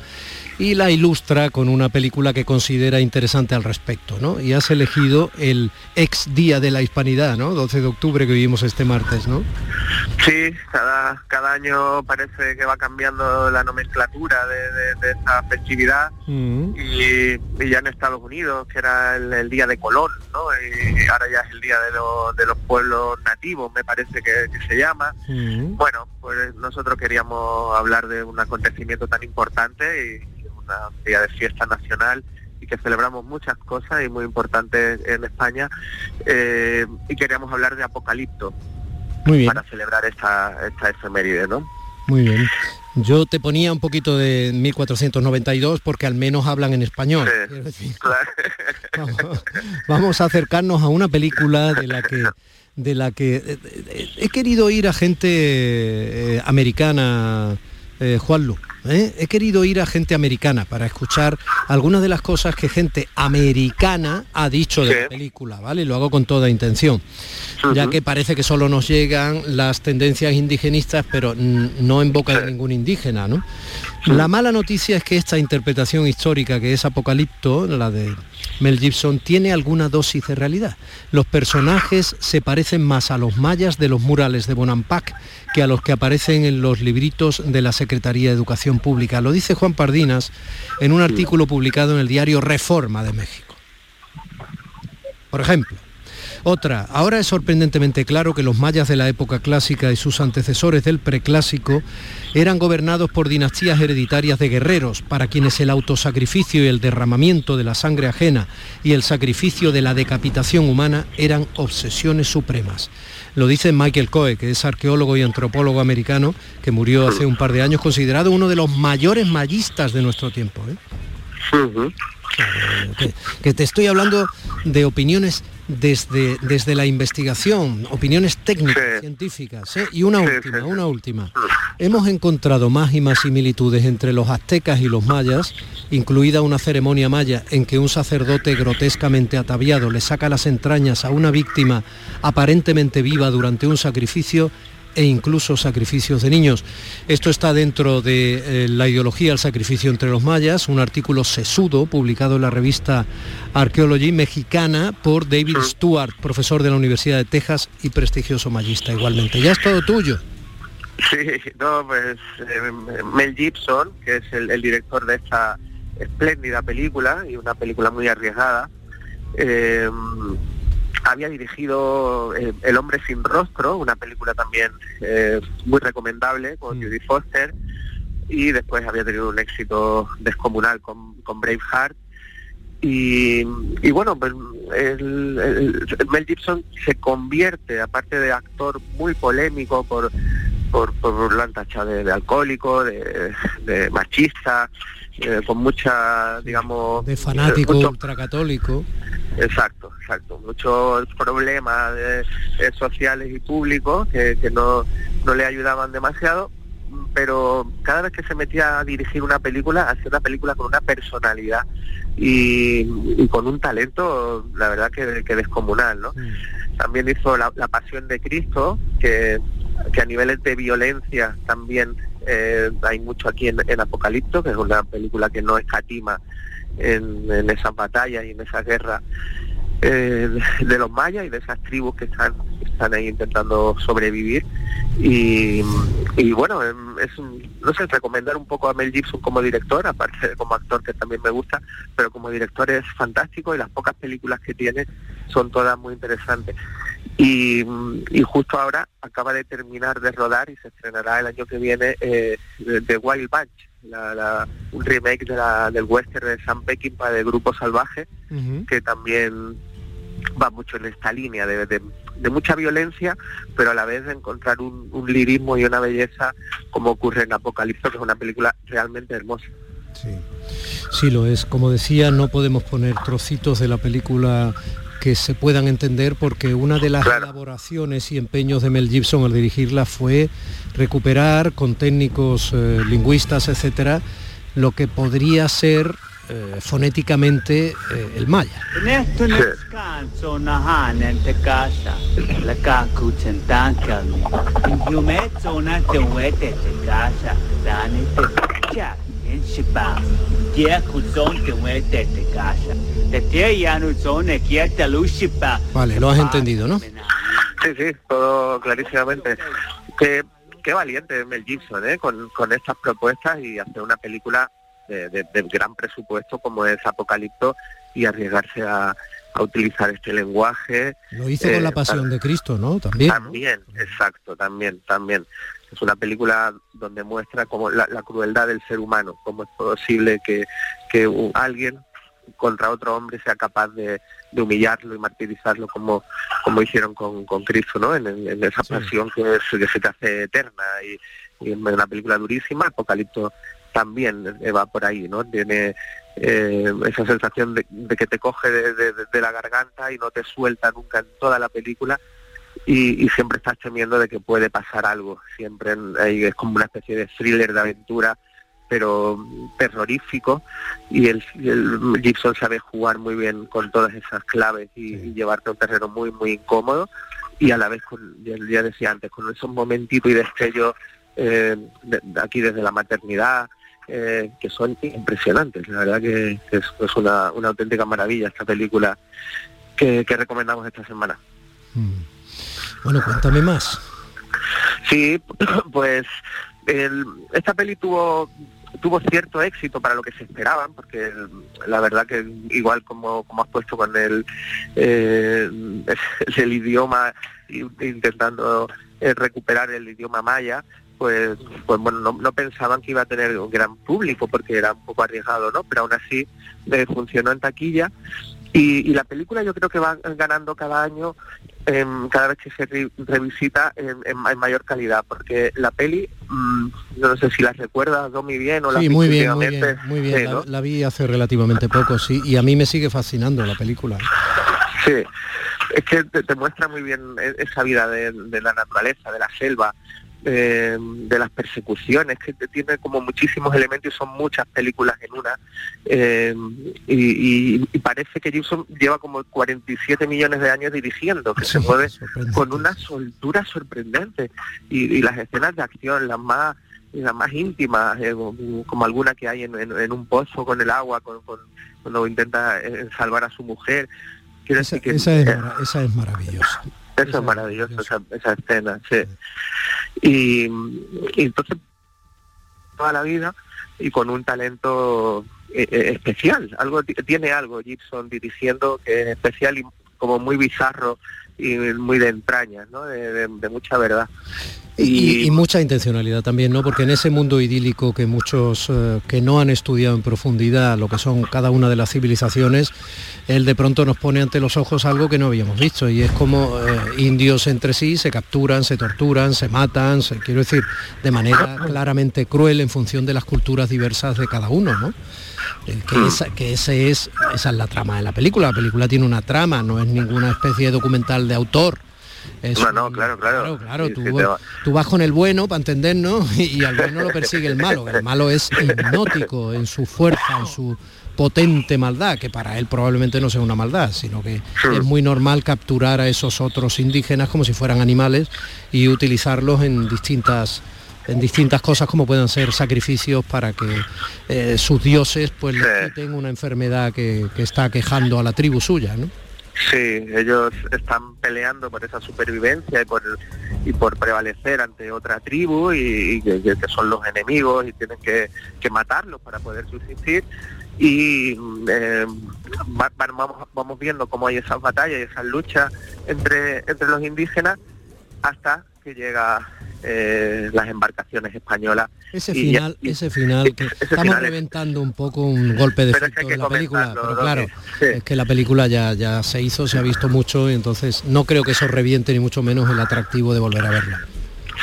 y la ilustra con una película que considera interesante al respecto, ¿no? Y has elegido el ex Día de la Hispanidad, ¿no? 12 de octubre que vivimos este martes, ¿no? Sí, cada, cada año parece que va cambiando la nomenclatura de, esta festividad Mm. y, y ya en Estados Unidos, que era el, el Día de Colón, ¿no? Y ahora ya es el Día de, los- de los Pueblos Nativos, me parece que, que se llama. Mm. Bueno, pues nosotros queríamos hablar de un acontecimiento tan importante y una día de fiesta nacional y que celebramos muchas cosas y muy importantes en España eh, y queríamos hablar de Apocalipto Muy bien. para celebrar esta, esta efeméride, ¿no? Muy bien. Yo te ponía un poquito de 1492 porque al menos hablan en español. Decir, vamos, vamos a acercarnos a una película de la que de la que eh, eh, he querido ir a gente eh, americana, eh, Juanlu. ¿Eh? He querido ir a gente americana para escuchar algunas de las cosas que gente americana ha dicho de la película, ¿vale? Lo hago con toda intención, ya que parece que solo nos llegan las tendencias indigenistas, pero no en boca de ningún indígena, ¿no? La mala noticia es que esta interpretación histórica que es Apocalipto, la de Mel Gibson, tiene alguna dosis de realidad. Los personajes se parecen más a los mayas de los murales de Bonampak que a los que aparecen en los libritos de la Secretaría de Educación Pública. Lo dice Juan Pardinas en un artículo publicado en el diario Reforma de México. Por ejemplo, otra, ahora es sorprendentemente claro que los mayas de la época clásica y sus antecesores del preclásico eran gobernados por dinastías hereditarias de guerreros, para quienes el autosacrificio y el derramamiento de la sangre ajena y el sacrificio de la decapitación humana eran obsesiones supremas. Lo dice Michael Coe, que es arqueólogo y antropólogo americano, que murió hace un par de años, considerado uno de los mayores mayistas de nuestro tiempo. ¿eh? que, que te estoy hablando de opiniones desde, desde la investigación, opiniones técnicas, científicas. ¿eh? Y una última, una última. Hemos encontrado más y más similitudes entre los aztecas y los mayas, incluida una ceremonia maya en que un sacerdote grotescamente ataviado le saca las entrañas a una víctima aparentemente viva durante un sacrificio e incluso sacrificios de niños. Esto está dentro de eh, la ideología del sacrificio entre los mayas, un artículo sesudo publicado en la revista Archaeology mexicana por David Stewart, profesor de la Universidad de Texas y prestigioso mayista igualmente. Ya es todo tuyo. Sí, no, pues eh, Mel Gibson, que es el, el director de esta espléndida película y una película muy arriesgada, eh, había dirigido eh, El hombre sin rostro, una película también eh, muy recomendable con Judy Foster, y después había tenido un éxito descomunal con, con Braveheart. Y, y bueno, pues el- el- Mel Gibson se convierte, aparte de actor muy polémico por, por, por lo han tachado de, de alcohólico, de, de machista, eh, con mucha, digamos... De fanático mucho- ultracatólico. Exacto, exacto. Muchos problemas eh, sociales y públicos que, que no, no le ayudaban demasiado, mm, pero cada vez que se metía a dirigir una película, hacía una película con una personalidad y, y con un talento, la verdad que, que descomunal, ¿no? También hizo la, La Pasión de Cristo, que, que a niveles de violencia también eh, hay mucho aquí en, en Apocalipto, que es una película que no escatima en, esas batallas y en esa guerra eh, de los mayas y de esas tribus que están, están ahí intentando sobrevivir. Y, y bueno, em, es un- no sé, recomendar un poco a Mel Gibson como director, aparte de como actor que también me gusta, pero como director es fantástico y las pocas películas que tiene son todas muy interesantes. Y, y justo ahora acaba de terminar de rodar y se estrenará el año que viene eh, The Wild Bunch, la- la- un remake de la- del western de Sam Peckinpah de Grupo Salvaje, que también va mucho en esta línea de, de- de mucha violencia, pero a la vez de encontrar un, un lirismo y una belleza como ocurre en Apocalipso, que es una película realmente hermosa. Sí, lo es. Como decía, no podemos poner trocitos de la película que se puedan entender porque una de las elaboraciones y empeños de Mel Gibson al dirigirla fue recuperar con técnicos eh, lingüistas, etcétera, lo que podría ser eh, fonéticamente eh, el maya. Vale, lo has entendido, ¿no? Sí, sí, todo clarísimamente. Qué, qué valiente Mel Gibson, ¿eh? Con, con estas propuestas y hacer una película de, de- de gran presupuesto como es Apocalipto y arriesgarse a, a utilizar este lenguaje. Lo hizo con eh, la pasión de Cristo, ¿no? También. ¿no? También, exacto, también, también. Es una película donde muestra como la, la crueldad del ser humano, cómo es posible que, que un- alguien contra otro hombre sea capaz de, de humillarlo y martirizarlo como, como hicieron con, con Cristo, ¿no? En, en- en esa pasión que, es- que se te hace eterna y, y es una película durísima, Apocalipto también va por ahí, ¿no? Tiene eh, esa sensación de, de que te coge de, de- de la garganta y no te suelta nunca en toda la película y, y siempre estás temiendo de que puede pasar algo. Siempre en- es como una especie de thriller de aventura, pero terrorífico. Y el, Gibson sabe jugar muy bien con todas esas claves y, y llevarte a un terreno muy, muy incómodo. Y a la vez, con, ya, decía antes, con esos momentitos y destellos eh, de- aquí desde la maternidad, eh, que son impresionantes. La verdad que, que es, es una, una auténtica maravilla esta película que, que recomendamos esta semana. Bueno, cuéntame más. Sí, pues el- esta peli tuvo tuvo cierto éxito para lo que se esperaban, porque la verdad que igual como, como has puesto con el, eh, el idioma, intentando eh, recuperar el idioma maya, pues, pues bueno, no, no pensaban que iba a tener un gran público porque era un poco arriesgado, ¿no? Pero aún así eh, funcionó en taquilla y, y la película yo creo que va ganando cada año, em, cada vez que se re- revisita en, en- en mayor calidad, porque la peli, mm, yo no sé si la recuerdas, Domi, bien o la Sí, muy bien, muy bien, muy bien. Sí, La, ¿no? la vi hace relativamente poco, sí, y a mí me sigue fascinando la película. Sí, es que te, te muestra muy bien e- esa vida de, de la naturaleza, de la selva, eh, de las persecuciones, que tiene como muchísimos elementos y son muchas películas en una. eh, y, y- y parece que Gibson lleva como 47 millones de años dirigiendo, que se mueve con una soltura sorprendente. Y, y las escenas de acción, las más las más íntimas, eh, como alguna que hay en, en- en un pozo con el agua, con, con- cuando intenta salvar a su mujer. Decir que Esa es, esa es maravillosa. Eso es maravilloso, esa, esa escena, sí. Y, y entonces, toda la vida y con un talento eh, eh, especial. algo ti- Tiene algo Gibson dirigiendo que es especial y como muy bizarro y muy de entrañas, ¿no? de, de- de mucha verdad. Y, y mucha intencionalidad también, ¿no? Porque en ese mundo idílico que muchos eh, que no han estudiado en profundidad lo que son cada una de las civilizaciones, él de pronto nos pone ante los ojos algo que no habíamos visto y es como eh, indios entre sí se capturan, se torturan, se matan, se, quiero decir, de manera claramente cruel en función de las culturas diversas de cada uno, ¿no? Que, esa, que ese es, esa es la trama de la película. La película tiene una trama, no es ninguna especie de documental de autor. Es no, no, claro, claro. Claro, Sí, tú, sí, te va- tú vas con el bueno para entendernos y, y al bueno lo persigue el malo. El malo es hipnótico en su fuerza, en su potente maldad, que para él probablemente no sea una maldad, sino que es muy normal capturar a esos otros indígenas como si fueran animales y utilizarlos en distintas en distintas cosas como puedan ser sacrificios para que eh, sus dioses pues les quiten una enfermedad que, que está quejando a la tribu suya, ¿no? Sí, ellos están peleando por esa supervivencia y por y por prevalecer ante otra tribu y, que, son los enemigos y tienen que, que matarlos para poder subsistir. Y eh, va- vamos vamos viendo cómo hay esas batallas y esas luchas entre entre los indígenas hasta que llega eh, las embarcaciones españolas Ese Y ya- final, ese final, que estamos final es- reventando un poco un golpe de efecto la película, pero claro, Sí. es que la película ya, ya se hizo, se ha visto mucho, y entonces no creo que eso reviente ni mucho menos el atractivo de volver a verla.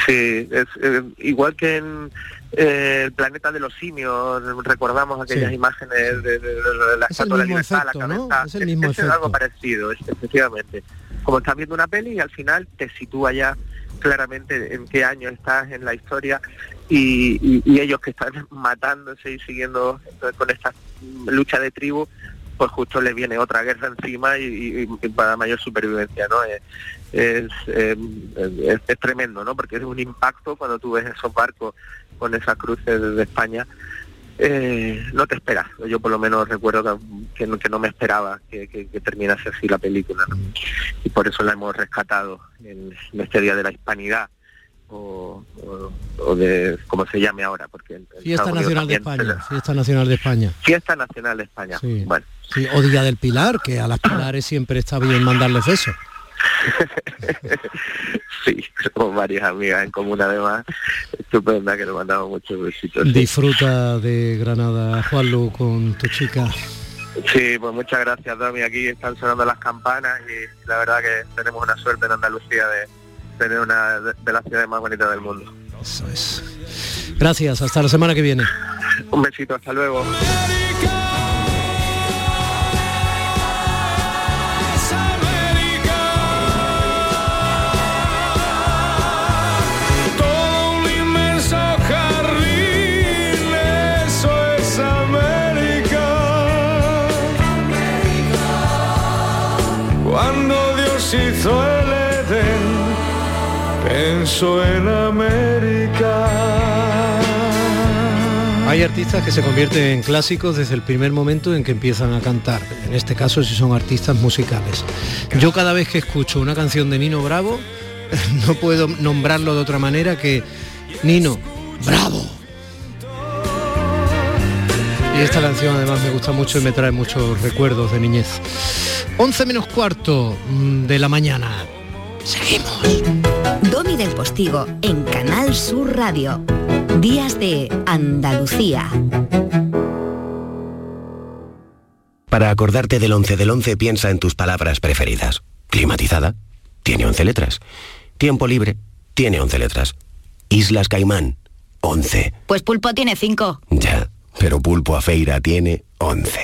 Sí, es eh, igual que en eh, el planeta de los simios, recordamos aquellas Sí. imágenes de, de- de- de la Es estatua de la libertad, efecto, la ¿no? cabeza. Es el mismo es algo parecido, efectivamente. Como estás viendo una peli y al final te sitúa ya claramente en qué año estás en la historia y, ellos que están matándose y siguiendo con esta lucha de tribu, pues justo les viene otra guerra encima y, y- para mayor supervivencia, ¿no? Es, es, eh, es- es tremendo, ¿no? Porque es un impacto cuando tú ves esos barcos con esas cruces de España eh, no te esperas. Yo por lo menos recuerdo que, que no, que no me esperaba que, que- terminase así la película. ¿no? Y por eso la hemos rescatado en, en este Día de la Hispanidad o, o- o de como se llame ahora. porque en- en Fiesta Nacional de España, Fiesta Nacional de España. la- Fiesta Nacional de España. Sí. Bueno, Sí, o Día del Pilar, que a las pilares siempre está bien mandarles besos. sí, somos varias amigas en común además. Estupenda que nos mandamos muchos besitos. sí. Disfruta de Granada, Juanlu, con tu chica. Sí, pues muchas gracias, Domi. Aquí están sonando las campanas y la verdad que tenemos una suerte en Andalucía de tener una de, de las ciudades más bonitas del mundo. Eso es. Gracias, hasta la semana que viene. Un besito, hasta luego. Cuando Dios hizo el Edén, pensó en América. Hay artistas que se convierten en clásicos desde el primer momento en que empiezan a cantar. En este caso, si son artistas musicales. Yo cada vez que escucho una canción de Nino Bravo, no puedo nombrarlo de otra manera que Nino, bravo. Y esta canción además me gusta mucho y me trae muchos recuerdos de niñez. 11 menos cuarto mm, de la mañana. Seguimos. Domi del Postigo en Canal Sur Radio. Días de Andalucía. Para acordarte del 11 del 11 piensa en tus palabras preferidas. Climatizada, tiene 11 letras. Tiempo libre, tiene 11 letras. Islas Caimán, 11. Pues Pulpo tiene cinco. Ya, pero Pulpo a Feira tiene 11.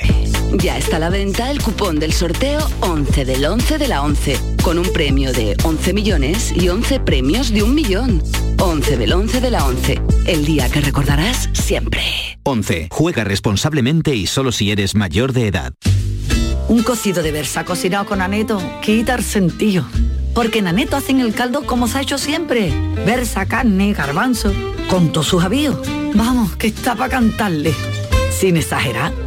Ya está a la venta el cupón del sorteo 11 del 11 de la 11, con un premio de 11 millones y 11 premios de un millón. 11 del 11 de la 11, el día que recordarás siempre. 11. Juega responsablemente y solo si eres mayor de edad. Un cocido de versa cocinado con aneto quita el sentido. Porque en aneto hacen el caldo como se ha hecho siempre. Versa, carne, garbanzo, con todos sus avíos. Vamos, que está para cantarle. Sin exagerar.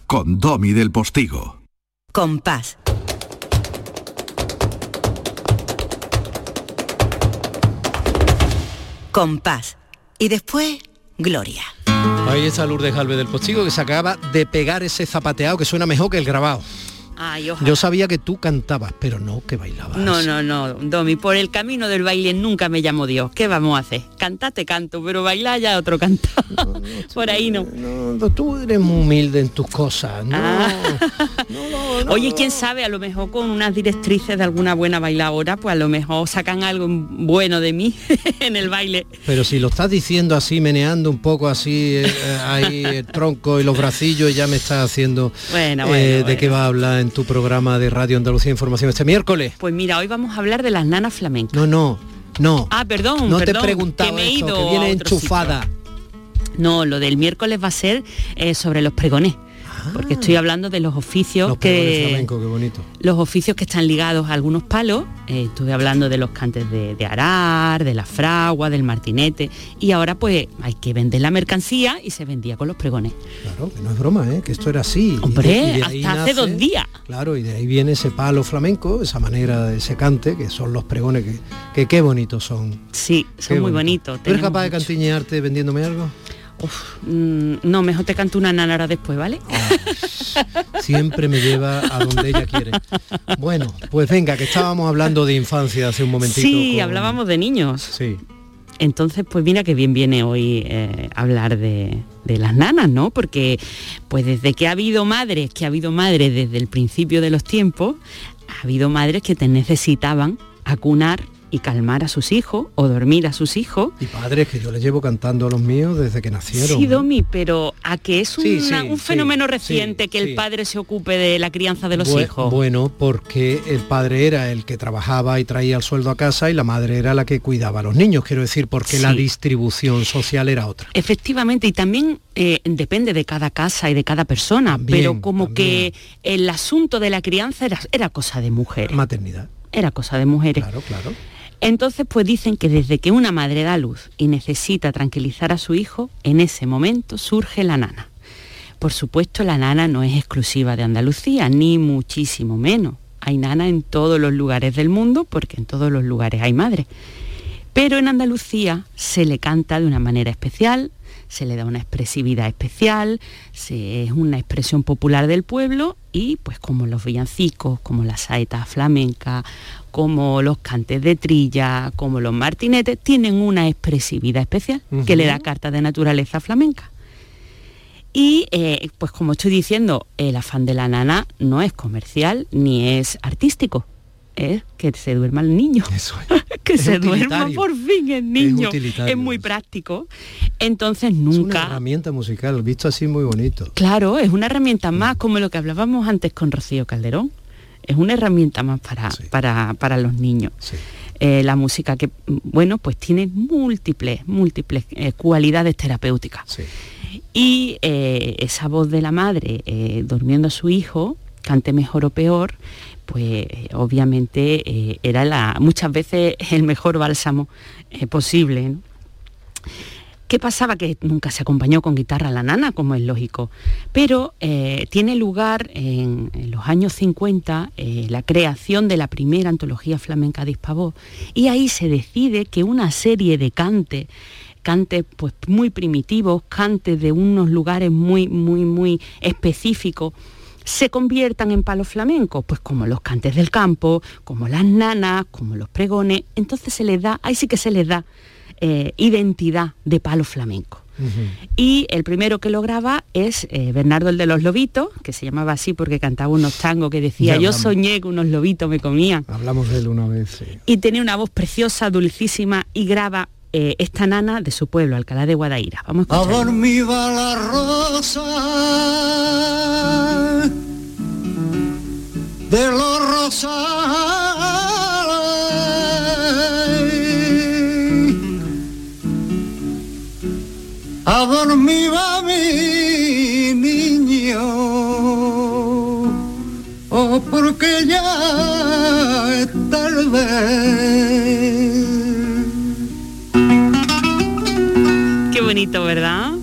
con Domi del Postigo. Compás. Compás. Y después, Gloria. Ahí está Lourdes Galvez del Postigo que se acaba de pegar ese zapateado que suena mejor que el grabado. Ay. Yo sabía que tú cantabas, pero no que bailabas. No, no, no, Domi, por el camino del baile nunca me llamó Dios. ¿Qué vamos a hacer? Cantate canto, pero bailar ya otro canta. por ahí no. No, tú eres muy humilde en tus cosas. No. Ah. Oye, quién sabe, a lo mejor con unas directrices de alguna buena bailadora, pues a lo mejor sacan algo bueno de mí en el baile. Pero si lo estás diciendo así, meneando un poco así, eh, eh, ahí el tronco y los bracillos, ya me estás haciendo Bueno, eh, bueno, de qué va a hablar en tu programa de Radio Andalucía Información este miércoles. Pues mira, hoy vamos a hablar de las nanas flamencas. No, no, no. Ah, perdón, no te he preguntado que me he ido que viene enchufada. No, lo del miércoles va a ser eh, sobre los pregones. Porque estoy hablando de los oficios Los que flamencos, qué bonito. los oficios que están ligados a algunos palos. Eh, estuve hablando de los cantes de, de arar, de la fragua, del martinete. Y ahora pues hay que vender la mercancía y se vendía con los pregones. Claro, que no es broma, ¿eh? que esto era así. Hombre, y hasta hace dos días. Claro, y de ahí viene ese palo flamenco, esa manera de ese cante, que son los pregones que, que qué bonitos son. Sí, son Qué muy bonito. bonitos. ¿Tú eres capaz de cantiñearte vendiéndome algo? Mm, no, mejor te canto una nana ahora después, ¿vale? Siempre me lleva a donde ella quiere. Bueno, pues venga, que estábamos hablando de infancia hace un momentito. Sí, con- hablábamos de niños. Sí. Entonces, pues mira que bien viene hoy eh, hablar de, de las nanas, ¿no? Porque pues desde que ha habido madres, que ha habido madres desde el principio de los tiempos, ha habido madres que te necesitaban acunar y calmar a sus hijos o dormir a sus hijos. Y padres que yo les llevo cantando a los míos desde que nacieron. Sí, Domi, pero a que es Sí, una- sí, un fenómeno sí, reciente que el padre se ocupe de la crianza de los hijos. Bueno, porque el padre era el que trabajaba y traía el sueldo a casa y la madre era la que cuidaba a los niños, quiero decir, porque la distribución social era otra. Efectivamente, y también eh, depende de cada casa y de cada persona, pero como que el asunto de la crianza era, era cosa de mujeres. Maternidad. Era cosa de mujeres. Claro, claro. Entonces, pues dicen que desde que una madre da luz y necesita tranquilizar a su hijo, en ese momento surge la nana. Por supuesto, la nana no es exclusiva de Andalucía, ni muchísimo menos. Hay nana en todos los lugares del mundo, porque en todos los lugares hay madre. Pero en Andalucía se le canta de una manera especial, se le da una expresividad especial, se- es una expresión popular del pueblo y pues como los villancicos, como las saetas flamencas, como los cantes de trilla, como los martinetes, tienen una expresividad especial que le da carta de naturaleza flamenca. Y eh, pues como estoy diciendo, el afán de la nana no es comercial ni es artístico, es que se duerma el niño. que Es se duerma por fin el niño. Es muy práctico. Entonces Es una nunca... herramienta musical, visto así muy bonito. Claro, es una herramienta más, como lo que hablábamos antes con Rocío Calderón. Es una herramienta más para, para, para los niños. Eh, la música que, bueno, pues tiene múltiples, múltiples eh, cualidades terapéuticas. Y eh, esa voz de la madre durmiendo a su hijo, cante mejor o peor, pues obviamente eh, era la, muchas veces el mejor bálsamo eh, posible. ¿Qué pasaba? Que nunca se acompañó con guitarra la nana, como es lógico, pero eh, tiene lugar en, los años 50 eh, la creación de la primera antología flamenca de Hispavó y ahí se decide que una serie de cantes, cantes pues muy primitivos, cantes de unos lugares muy, muy, muy específicos, se conviertan en palos flamencos, pues como los cantes del campo, como las nanas, como los pregones, entonces se les da, ahí sí que se les da eh, identidad de palo flamenco. Y el primero que lo graba es eh, Bernardo el de los Lobitos, que se llamaba así porque cantaba unos tangos que decía, yo soñé que unos lobitos me comían. Hablamos de él una vez, sí. Y tenía una voz preciosa, dulcísima, y graba eh, esta nana de su pueblo, Alcalá de Guadaira. Vamos a escuchar. De los rosales. A dormir mi niño, oh, porque ya es tarde. Qué bonito, ¿verdad?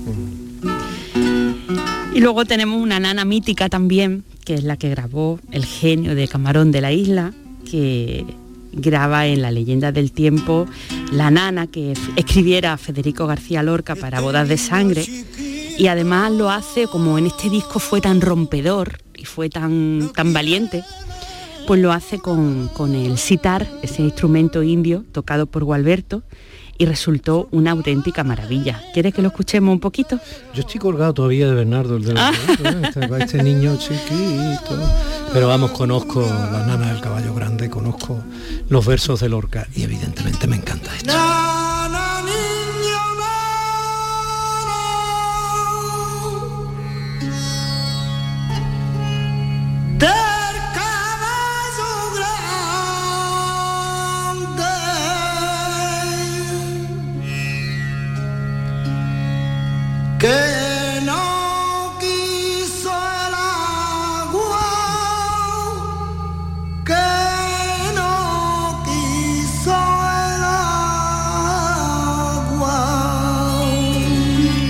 Y luego tenemos una nana mítica también, que es la que grabó el genio de Camarón de la Isla, que graba en la leyenda del tiempo la nana que escribiera Federico García Lorca para Bodas de Sangre. Y además lo hace como en este disco fue tan rompedor y fue tan, tan valiente, pues lo hace con, con el sitar, ese instrumento indio tocado por Gualberto, y resultó una auténtica maravilla. ¿Quieres que lo escuchemos un poquito? Yo estoy colgado todavía de Bernardo, el de la este, este niño chiquito. Pero vamos, conozco la nana del caballo grande, conozco los versos de Lorca y evidentemente me encanta esto.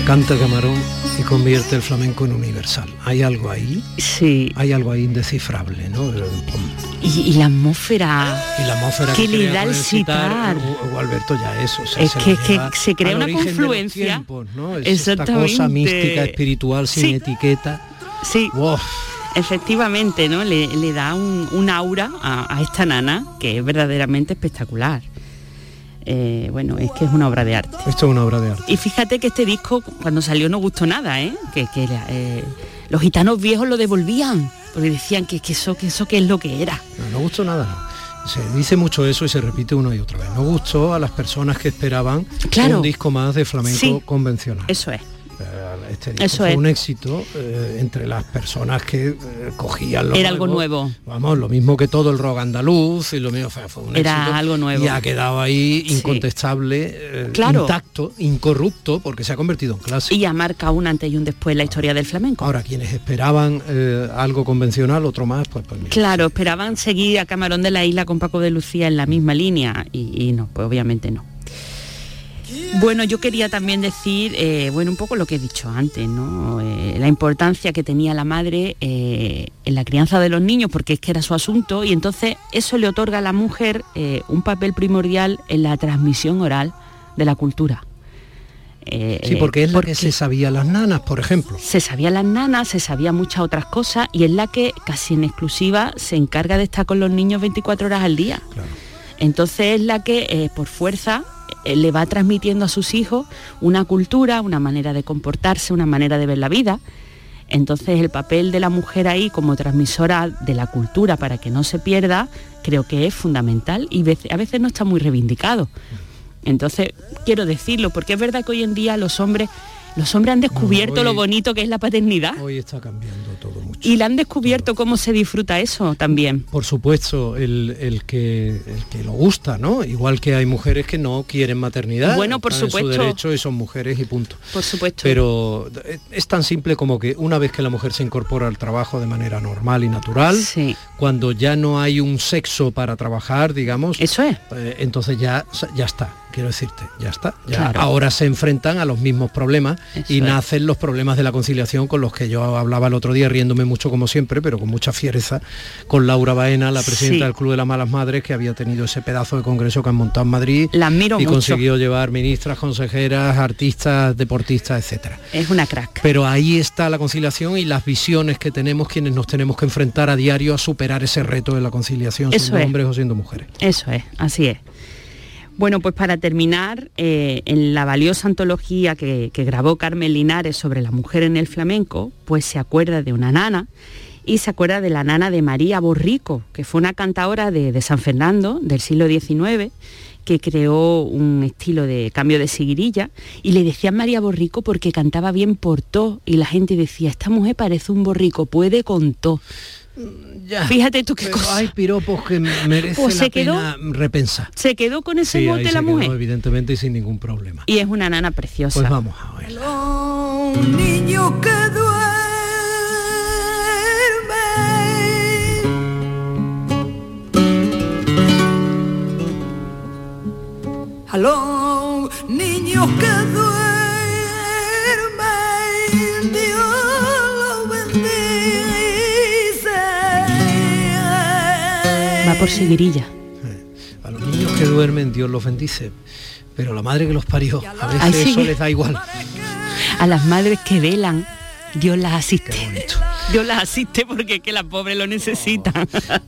Canta Camarón y convierte el flamenco en universal. ¿Hay algo ahí? Sí. Hay algo ahí indescifrable, ¿no? Y, y la atmósfera, Y la atmósfera que le crea da el o- o Alberto ya es, o sea, Es se que- que se crea una confluencia. tiempos, ¿no? Es esta Exactamente. cosa mística, espiritual, sin Sí. etiqueta. Sí. Wow. Efectivamente, ¿no? Le, le da un, un aura a, a esta nana que es verdaderamente espectacular. Eh, bueno, es que es una obra de arte. Esto es una obra de arte. Y fíjate que este disco cuando salió no gustó nada, ¿eh? Que, que eh, los gitanos viejos lo devolvían, porque decían que, que eso, que eso qué es lo que era. No, no gustó nada. Se dice mucho eso y se repite una y otra vez. No gustó a las personas que esperaban Claro. un disco más de flamenco Sí. convencional. Eso es. Este disco Eso fue es. un éxito eh, entre las personas que eh, cogían lo Era algo nuevo. Vamos, lo mismo que todo el rock andaluz y lo mismo fue, fue un Era éxito. algo nuevo. Y ha quedado ahí Sí. incontestable, eh, Claro. intacto, incorrupto, porque se ha convertido en clásico. Y ya marca un antes y un después la historia del flamenco. Ahora, quienes esperaban algo convencional, otro más, pues, pues mira. Claro, esperaban seguir a Camarón de la Isla con Paco de Lucía en la misma línea y, y no, pues obviamente no. Bueno, yo quería también decir, eh, bueno, un poco lo que he dicho antes, ¿no? Eh, la importancia que tenía la madre eh, en la crianza de los niños, porque es que era su asunto, y entonces eso le otorga a la mujer un papel primordial en la transmisión oral de la cultura. Eh, Sí, porque es la que se sabía las nanas, por ejemplo. se sabía las nanas, se sabía muchas otras cosas y es la que casi en exclusiva se encarga de estar con los niños 24 horas al día. Entonces es la que eh, por fuerza le va transmitiendo a sus hijos una cultura, una manera de comportarse, una manera de ver la vida. Entonces el papel de la mujer ahí como transmisora de la cultura para que no se pierda, creo que es fundamental y a veces no está muy reivindicado. Entonces, quiero decirlo, porque es verdad que hoy en día los hombres, los hombres han descubierto hoy- lo bonito que es la paternidad. Hoy está cambiando todo mucho. Y le han descubierto cómo se disfruta eso también. Por supuesto, el, el que, el que lo gusta, ¿no? Igual que hay mujeres que no quieren maternidad. Bueno, por supuesto. su derecho y son mujeres y punto. Por supuesto. Pero eh, es tan simple como que una vez que la mujer se incorpora al trabajo de manera normal y natural, cuando ya no hay un sexo para trabajar, digamos, eso es. entonces ya, ya está. Quiero decirte, ya está. Ya Claro. Ahora se enfrentan a los mismos problemas Eso y es. nacen los problemas de la conciliación con los que yo hablaba el otro día, riéndome mucho como siempre, pero con mucha fiereza, con Laura Baena, la presidenta Sí. del Club de las Malas Madres, que había tenido ese pedazo de congreso que han montado en Madrid La admiro y mucho. consiguió llevar ministras, consejeras, artistas, deportistas, etcétera. Es una crack. Pero ahí está la conciliación y las visiones que tenemos quienes nos tenemos que enfrentar a diario a superar ese reto de la conciliación, Eso siendo es. hombres o siendo mujeres. Eso es, así es. Bueno, pues para terminar, eh, en la valiosa antología que, grabó Carmen Linares sobre la mujer en el flamenco, pues se acuerda de una nana y se acuerda de la nana de María Borrico, que fue una cantadora de, San Fernando del siglo XIX, que creó un estilo de cambio de seguirilla y le decían María Borrico porque cantaba bien por todo y la gente decía, esta mujer parece un borrico, puede con todo. Fíjate tú qué Pero cosa. Hay piropos que merece Pues la se quedó- pena repensar. Se quedó con ese Sí, ahí mote se la quedó, mujer. evidentemente y sin ningún problema. Y es una nana preciosa. Pues vamos a ver. Un niño que duerme. Aló, niños que duermen, por seguirilla. A los niños que duermen Dios los bendice, pero la madre que los parió, a veces Ay, sí. eso les da igual. A las madres que velan, Dios las asiste. Dios la asiste porque es que la pobre lo necesita.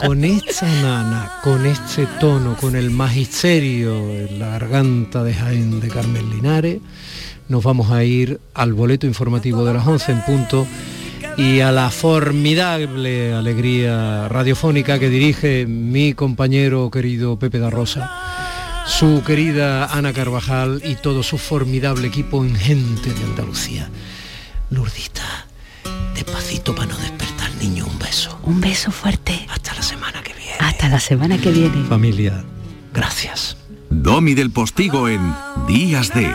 Con esta nana, con este tono, con el magisterio en la garganta de Jaén de Carmen Linares, nos vamos a ir al boleto informativo de las 11 en punto y a la formidable alegría radiofónica que dirige mi compañero querido Pepe da Rosa, su querida Ana Carvajal y todo su formidable equipo en gente de Andalucía. Lurdita, despacito para no despertar al niño, un beso. Un beso fuerte. Hasta la semana que viene. Hasta la semana que viene. Familia, gracias. Domi del Postigo en Días de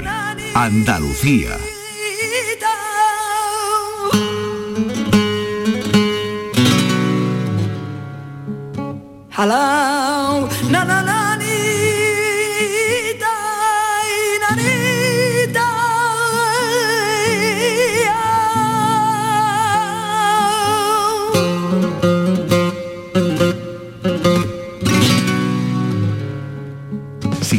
Andalucía. Hello, na